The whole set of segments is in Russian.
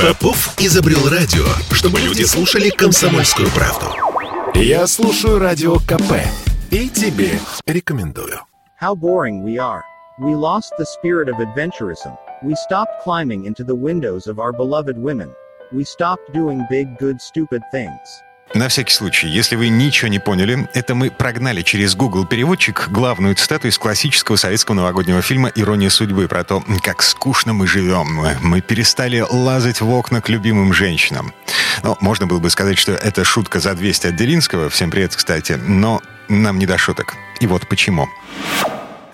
Попов изобрел радио, чтобы люди слушали комсомольскую правду. Я слушаю радио КП и тебе рекомендую. How boring we are. We lost the spirit of adventurism. We stopped climbing into the windows of our beloved women. We stopped doing big, good, stupid things. На всякий случай, если вы ничего не поняли, это мы прогнали через Google переводчик главную цитату из классического советского новогоднего фильма «Ирония судьбы» про то, как скучно мы живем. Мы перестали лазать в окна к любимым женщинам. Ну, можно было бы сказать, что это шутка за 200 от Делинского. Всем привет, кстати. Но нам не до шуток. И вот почему.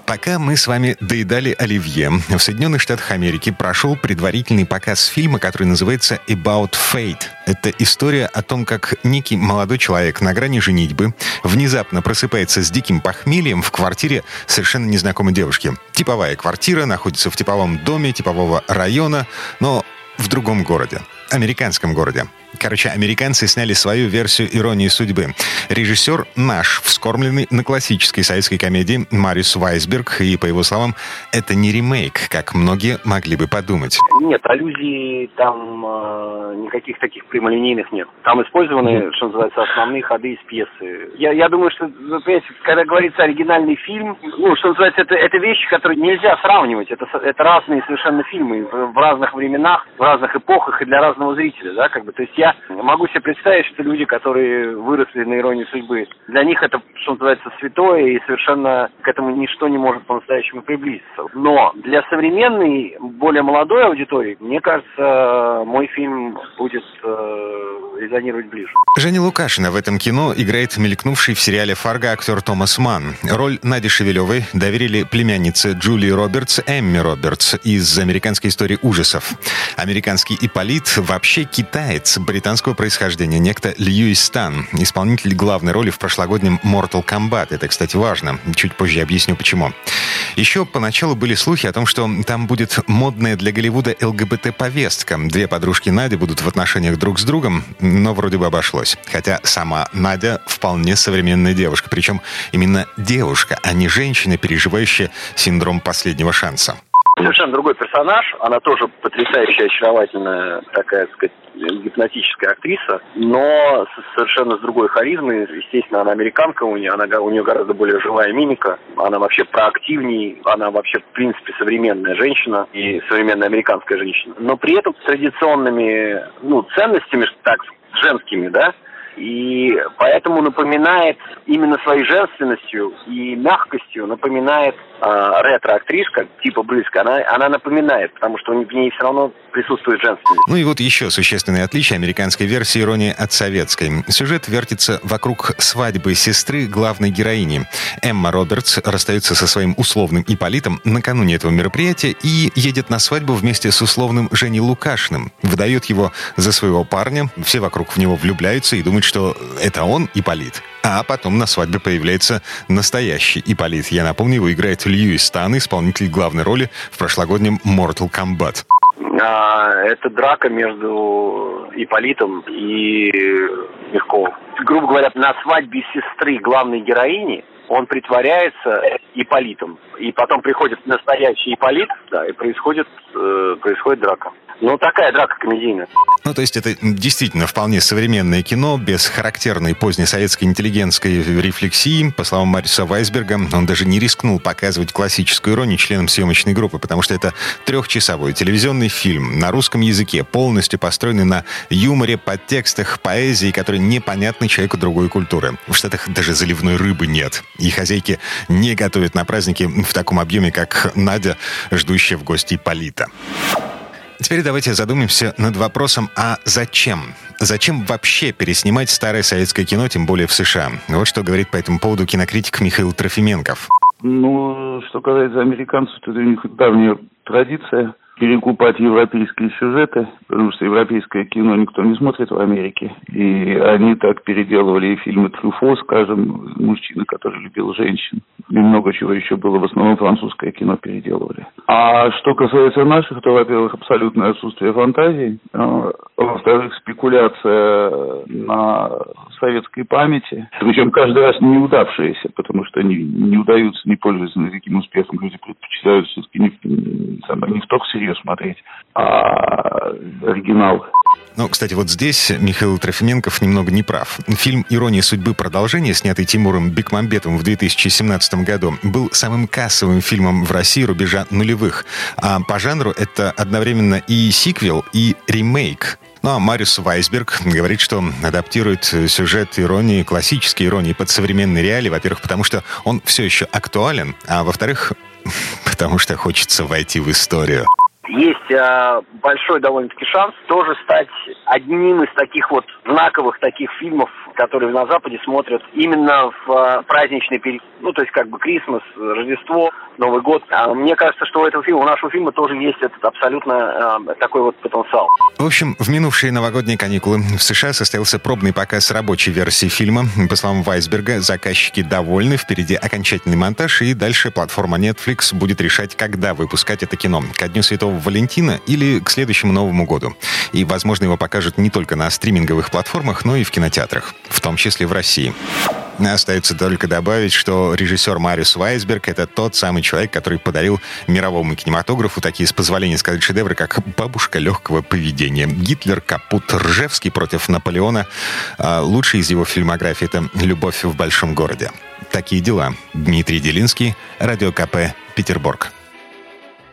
Пока мы с вами доедали оливье, в Соединенных Штатах Америки прошел предварительный показ фильма, который называется «About Fate». Это история о том, как некий молодой человек на грани женитьбы внезапно просыпается с диким похмельем в квартире совершенно незнакомой девушки. Типовая квартира находится в типовом доме типового района, но в другом городе, американском городе. Короче, американцы сняли свою версию «Иронии судьбы». Режиссер наш, вскормленный на классической советской комедии Мариус Вайсберг, и, по его словам, это не ремейк, как многие могли бы подумать. Нет, аллюзий там э, никаких таких прямолинейных нет. Там использованы, что называется, основные ходы из пьесы. Я, я думаю, что, вы понимаете, когда говорится оригинальный фильм, ну, что называется, это, это вещи, которые нельзя сравнивать. Это, это разные совершенно фильмы в, в разных временах, в разных эпохах и для разного зрителя, да, как бы. То есть я могу себе представить, что люди, которые выросли на иронии судьбы, для них это, что называется, святое, и совершенно к этому ничто не может по-настоящему приблизиться. Но для современной, более молодой аудитории, мне кажется, мой фильм будет э, резонировать ближе. Женя Лукашина в этом кино играет мелькнувший в сериале «Фарго» актер Томас Ман. Роль Нади Шевелевой доверили племяннице Джулии Робертс Эмми Робертс из «Американской истории ужасов». Американский Ипполит вообще китаец британского происхождения, некто Льюис Стан, исполнитель главной роли в прошлогоднем Mortal Kombat. Это, кстати, важно. Чуть позже объясню, почему. Еще поначалу были слухи о том, что там будет модная для Голливуда ЛГБТ-повестка. Две подружки Нади будут в отношениях друг с другом, но вроде бы обошлось. Хотя сама Надя вполне современная девушка. Причем именно девушка, а не женщина, переживающая синдром последнего шанса. Совершенно другой персонаж. Она тоже потрясающая, очаровательная, такая, так сказать, гипнотическая актриса, но совершенно с другой харизмой. Естественно, она американка, у нее, она, у нее гораздо более живая мимика. Она вообще проактивней, она вообще, в принципе, современная женщина и современная американская женщина. Но при этом с традиционными ну, ценностями, так, женскими, да, и поэтому напоминает именно своей женственностью и мягкостью напоминает ретро-актришка типа близко. Она, она напоминает, потому что в ней все равно присутствует женственность. Ну и вот еще существенное отличие американской версии «Иронии от советской». Сюжет вертится вокруг свадьбы сестры главной героини. Эмма Робертс расстается со своим условным Иполитом накануне этого мероприятия и едет на свадьбу вместе с условным Женей Лукашным. Выдает его за своего парня, все вокруг в него влюбляются и думают, что это он Иполит. А потом на свадьбе появляется настоящий Иполит. Я напомню, его играет Льюис Стан, исполнитель главной роли в прошлогоднем Mortal Kombat. А, это драка между Иполитом и Мягковым. Грубо говоря, на свадьбе сестры главной героини он притворяется Иполитом. И потом приходит настоящий Иполит, да, и происходит, э, происходит драка. Ну, такая драка комедийная. Ну, то есть это действительно вполне современное кино, без характерной позднесоветской интеллигентской рефлексии. По словам Мариса Вайсберга, он даже не рискнул показывать классическую иронию членам съемочной группы, потому что это трехчасовой телевизионный фильм на русском языке, полностью построенный на юморе, подтекстах, поэзии, которые непонятны человеку другой культуры. В Штатах даже заливной рыбы нет. И хозяйки не готовят на праздники в таком объеме, как Надя, ждущая в гости Полита. Теперь давайте задумаемся над вопросом, а зачем? Зачем вообще переснимать старое советское кино, тем более в США? Вот что говорит по этому поводу кинокритик Михаил Трофименков. Ну, что касается американцев, то у них давняя традиция перекупать европейские сюжеты, потому что европейское кино никто не смотрит в Америке. И они так переделывали и фильмы Трюфо, скажем, мужчина, который любил женщин. И много чего еще было. В основном французское кино переделывали. А что касается наших, то, во-первых, абсолютное отсутствие фантазии. А, во-вторых, спекуляция на советской памяти. Причем каждый раз неудавшиеся, потому что они не удаются, не пользуются никаким успехом. Люди предпочитают все-таки не, не, не в ток сериал ее смотреть. А оригинал ну, кстати, вот здесь Михаил Трофименков немного не прав. Фильм «Ирония судьбы. Продолжение», снятый Тимуром Бекмамбетовым в 2017 году, был самым кассовым фильмом в России рубежа нулевых. А по жанру это одновременно и сиквел, и ремейк ну а Мариус Вайсберг говорит, что адаптирует сюжет иронии, классической иронии под современные реалии, во-первых, потому что он все еще актуален, а во-вторых, потому что хочется войти в историю есть э, большой довольно-таки шанс тоже стать одним из таких вот знаковых таких фильмов, которые на Западе смотрят именно в э, праздничный период. Ну, то есть как бы Крисмас, Рождество, Новый год. А мне кажется, что у этого фильма, у нашего фильма тоже есть этот абсолютно э, такой вот потенциал. В общем, в минувшие новогодние каникулы в США состоялся пробный показ рабочей версии фильма. По словам Вайсберга, заказчики довольны, впереди окончательный монтаж, и дальше платформа Netflix будет решать, когда выпускать это кино. Ко Дню Святого Валентина или к следующему Новому году. И, возможно, его покажут не только на стриминговых платформах, но и в кинотеатрах, в том числе в России. Остается только добавить, что режиссер Мариус Вайсберг — это тот самый человек, который подарил мировому кинематографу такие, с позволения сказать, шедевры, как «Бабушка легкого поведения», «Гитлер», «Капут», «Ржевский против Наполеона». А лучший из его фильмографии — это «Любовь в большом городе». Такие дела. Дмитрий Делинский, Радио КП, Петербург.